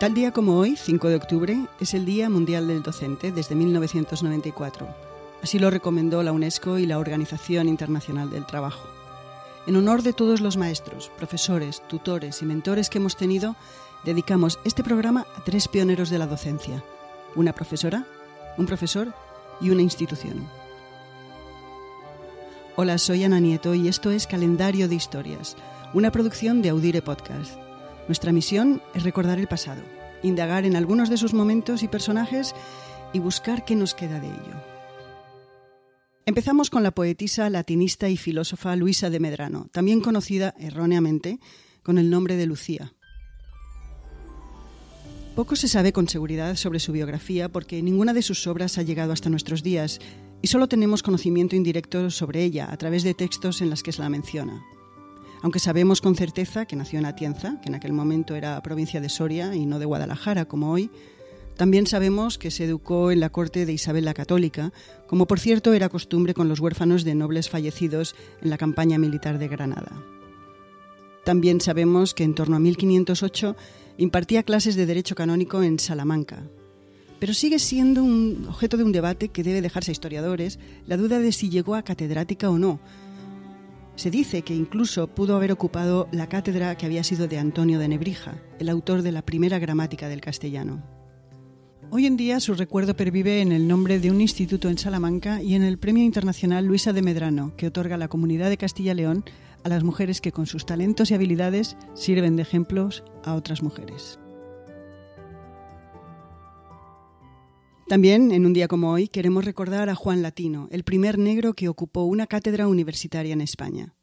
Tal día como hoy, 5 de octubre, es el Día Mundial del Docente desde 1994. Así lo recomendó la UNESCO y la Organización Internacional del Trabajo. En honor de todos los maestros, profesores, tutores y mentores que hemos tenido, dedicamos este programa a tres pioneros de la docencia, una profesora, un profesor y una institución. Hola, soy Ana Nieto y esto es Calendario de Historias, una producción de Audire Podcast. Nuestra misión es recordar el pasado, indagar en algunos de sus momentos y personajes y buscar qué nos queda de ello. Empezamos con la poetisa, latinista y filósofa Luisa de Medrano, también conocida erróneamente con el nombre de Lucía. Poco se sabe con seguridad sobre su biografía porque ninguna de sus obras ha llegado hasta nuestros días y solo tenemos conocimiento indirecto sobre ella a través de textos en los que se la menciona aunque sabemos con certeza que nació en Atienza, que en aquel momento era provincia de Soria y no de Guadalajara como hoy, también sabemos que se educó en la corte de Isabel la Católica, como por cierto era costumbre con los huérfanos de nobles fallecidos en la campaña militar de Granada. También sabemos que en torno a 1508 impartía clases de derecho canónico en Salamanca. Pero sigue siendo un objeto de un debate que debe dejarse a historiadores la duda de si llegó a catedrática o no, se dice que incluso pudo haber ocupado la cátedra que había sido de Antonio de Nebrija, el autor de la primera gramática del castellano. Hoy en día su recuerdo pervive en el nombre de un instituto en Salamanca y en el Premio Internacional Luisa de Medrano, que otorga la Comunidad de Castilla-León a las mujeres que con sus talentos y habilidades sirven de ejemplos a otras mujeres. También, en un día como hoy, queremos recordar a Juan Latino, el primer negro que ocupó una cátedra universitaria en España.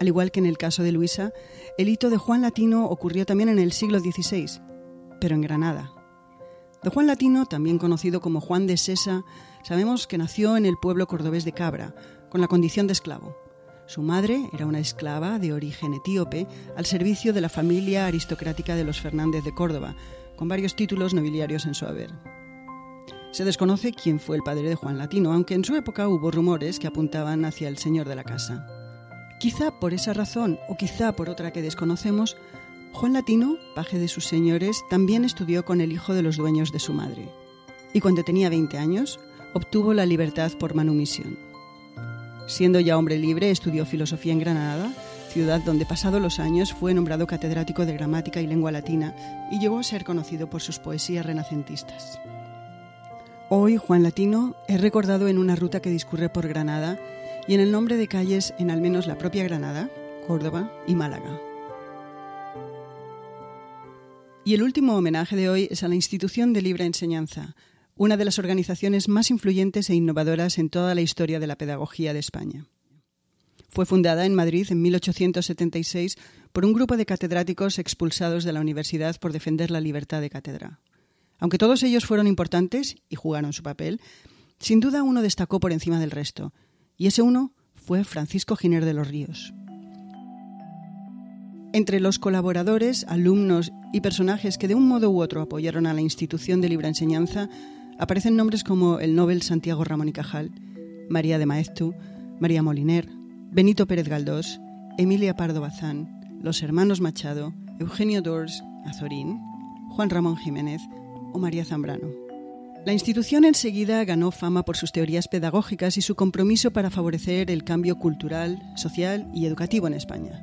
Al igual que en el caso de Luisa, el hito de Juan Latino ocurrió también en el siglo XVI, pero en Granada. De Juan Latino, también conocido como Juan de Sesa, sabemos que nació en el pueblo cordobés de Cabra, con la condición de esclavo. Su madre era una esclava de origen etíope al servicio de la familia aristocrática de los Fernández de Córdoba, con varios títulos nobiliarios en su haber. Se desconoce quién fue el padre de Juan Latino, aunque en su época hubo rumores que apuntaban hacia el señor de la casa. Quizá por esa razón, o quizá por otra que desconocemos, Juan Latino, paje de sus señores, también estudió con el hijo de los dueños de su madre. Y cuando tenía 20 años, obtuvo la libertad por manumisión. Siendo ya hombre libre, estudió filosofía en Granada ciudad donde pasado los años fue nombrado catedrático de gramática y lengua latina y llegó a ser conocido por sus poesías renacentistas. Hoy Juan Latino es recordado en una ruta que discurre por Granada y en el nombre de calles en al menos la propia Granada, Córdoba y Málaga. Y el último homenaje de hoy es a la Institución de Libre Enseñanza, una de las organizaciones más influyentes e innovadoras en toda la historia de la pedagogía de España. Fue fundada en Madrid en 1876 por un grupo de catedráticos expulsados de la universidad por defender la libertad de cátedra. Aunque todos ellos fueron importantes y jugaron su papel, sin duda uno destacó por encima del resto, y ese uno fue Francisco Giner de los Ríos. Entre los colaboradores, alumnos y personajes que de un modo u otro apoyaron a la institución de libre enseñanza aparecen nombres como el Nobel Santiago Ramón y Cajal, María de Maeztu, María Moliner, Benito Pérez Galdós, Emilia Pardo Bazán, los hermanos Machado, Eugenio Dors, Azorín, Juan Ramón Jiménez o María Zambrano. La institución enseguida ganó fama por sus teorías pedagógicas y su compromiso para favorecer el cambio cultural, social y educativo en España.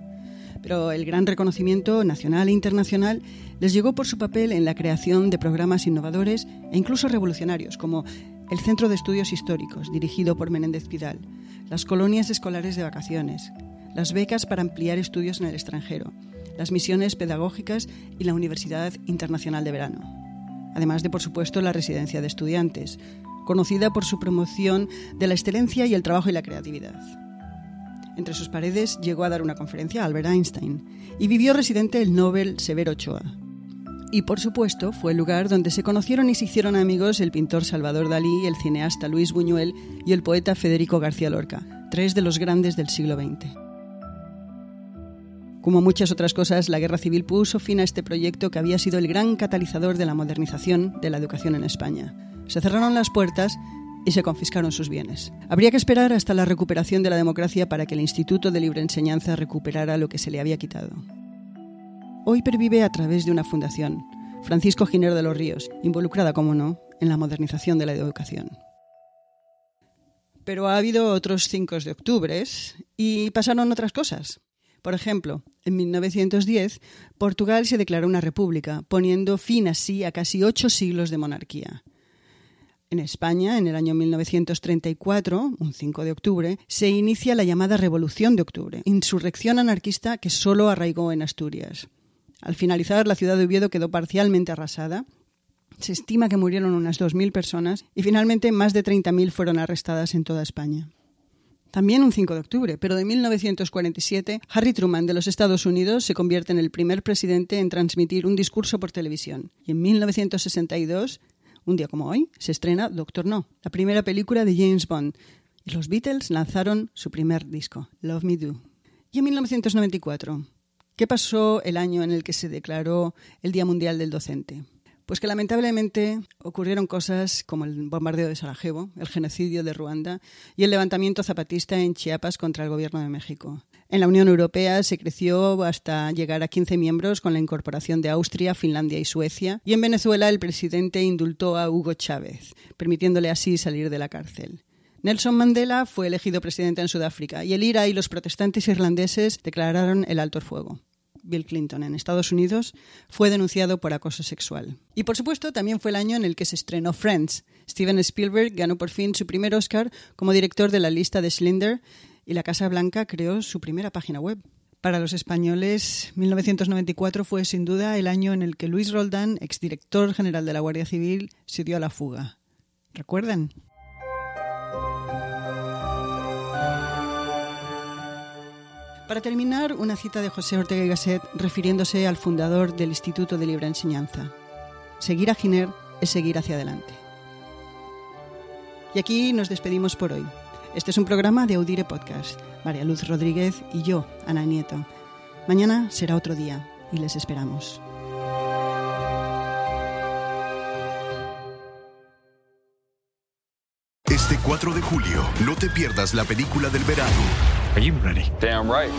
Pero el gran reconocimiento nacional e internacional les llegó por su papel en la creación de programas innovadores e incluso revolucionarios, como el Centro de Estudios Históricos, dirigido por Menéndez Pidal, las colonias escolares de vacaciones, las becas para ampliar estudios en el extranjero, las misiones pedagógicas y la Universidad Internacional de Verano. Además de, por supuesto, la residencia de estudiantes, conocida por su promoción de la excelencia y el trabajo y la creatividad. Entre sus paredes llegó a dar una conferencia a Albert Einstein y vivió residente el Nobel Severo Ochoa. Y por supuesto fue el lugar donde se conocieron y se hicieron amigos el pintor Salvador Dalí, el cineasta Luis Buñuel y el poeta Federico García Lorca, tres de los grandes del siglo XX. Como muchas otras cosas, la guerra civil puso fin a este proyecto que había sido el gran catalizador de la modernización de la educación en España. Se cerraron las puertas y se confiscaron sus bienes. Habría que esperar hasta la recuperación de la democracia para que el Instituto de Libre Enseñanza recuperara lo que se le había quitado. Hoy pervive a través de una fundación, Francisco Giner de los Ríos, involucrada, como no, en la modernización de la educación. Pero ha habido otros 5 de octubre y pasaron otras cosas. Por ejemplo, en 1910, Portugal se declaró una república, poniendo fin así a casi ocho siglos de monarquía. En España, en el año 1934, un 5 de octubre, se inicia la llamada Revolución de Octubre, insurrección anarquista que solo arraigó en Asturias. Al finalizar, la ciudad de Oviedo quedó parcialmente arrasada. Se estima que murieron unas 2.000 personas y finalmente más de 30.000 fueron arrestadas en toda España. También un 5 de octubre, pero de 1947, Harry Truman de los Estados Unidos se convierte en el primer presidente en transmitir un discurso por televisión. Y en 1962, un día como hoy, se estrena Doctor No, la primera película de James Bond. Y los Beatles lanzaron su primer disco, Love Me Do. Y en 1994, ¿qué pasó el año en el que se declaró el Día Mundial del Docente? Pues que lamentablemente ocurrieron cosas como el bombardeo de Sarajevo, el genocidio de Ruanda y el levantamiento zapatista en Chiapas contra el gobierno de México. En la Unión Europea se creció hasta llegar a 15 miembros con la incorporación de Austria, Finlandia y Suecia. Y en Venezuela el presidente indultó a Hugo Chávez, permitiéndole así salir de la cárcel. Nelson Mandela fue elegido presidente en Sudáfrica y el IRA y los protestantes irlandeses declararon el alto el fuego. Bill Clinton en Estados Unidos, fue denunciado por acoso sexual. Y por supuesto, también fue el año en el que se estrenó Friends. Steven Spielberg ganó por fin su primer Oscar como director de la lista de Slender y la Casa Blanca creó su primera página web. Para los españoles, 1994 fue sin duda el año en el que Luis Roldán, exdirector general de la Guardia Civil, se dio a la fuga. ¿Recuerdan? Para terminar, una cita de José Ortega y Gasset refiriéndose al fundador del Instituto de Libre Enseñanza. Seguir a Giner es seguir hacia adelante. Y aquí nos despedimos por hoy. Este es un programa de Audire Podcast. María Luz Rodríguez y yo, Ana Nieto. Mañana será otro día y les esperamos. Este 4 de julio, no te pierdas la película del verano. Are you ready? Damn right.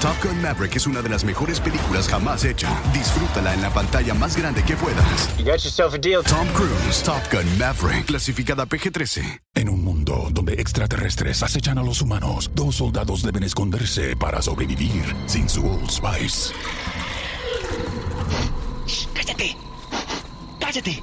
Top Gun Maverick es una de las mejores películas jamás hecha. Disfrútala en la pantalla más grande que puedas. You got yourself a deal. Tom Cruise, Top Gun Maverick, clasificada PG-13. En un mundo donde extraterrestres acechan a los humanos, dos soldados deben esconderse para sobrevivir sin su Old Spice. ¡Cállate! ¡Cállate!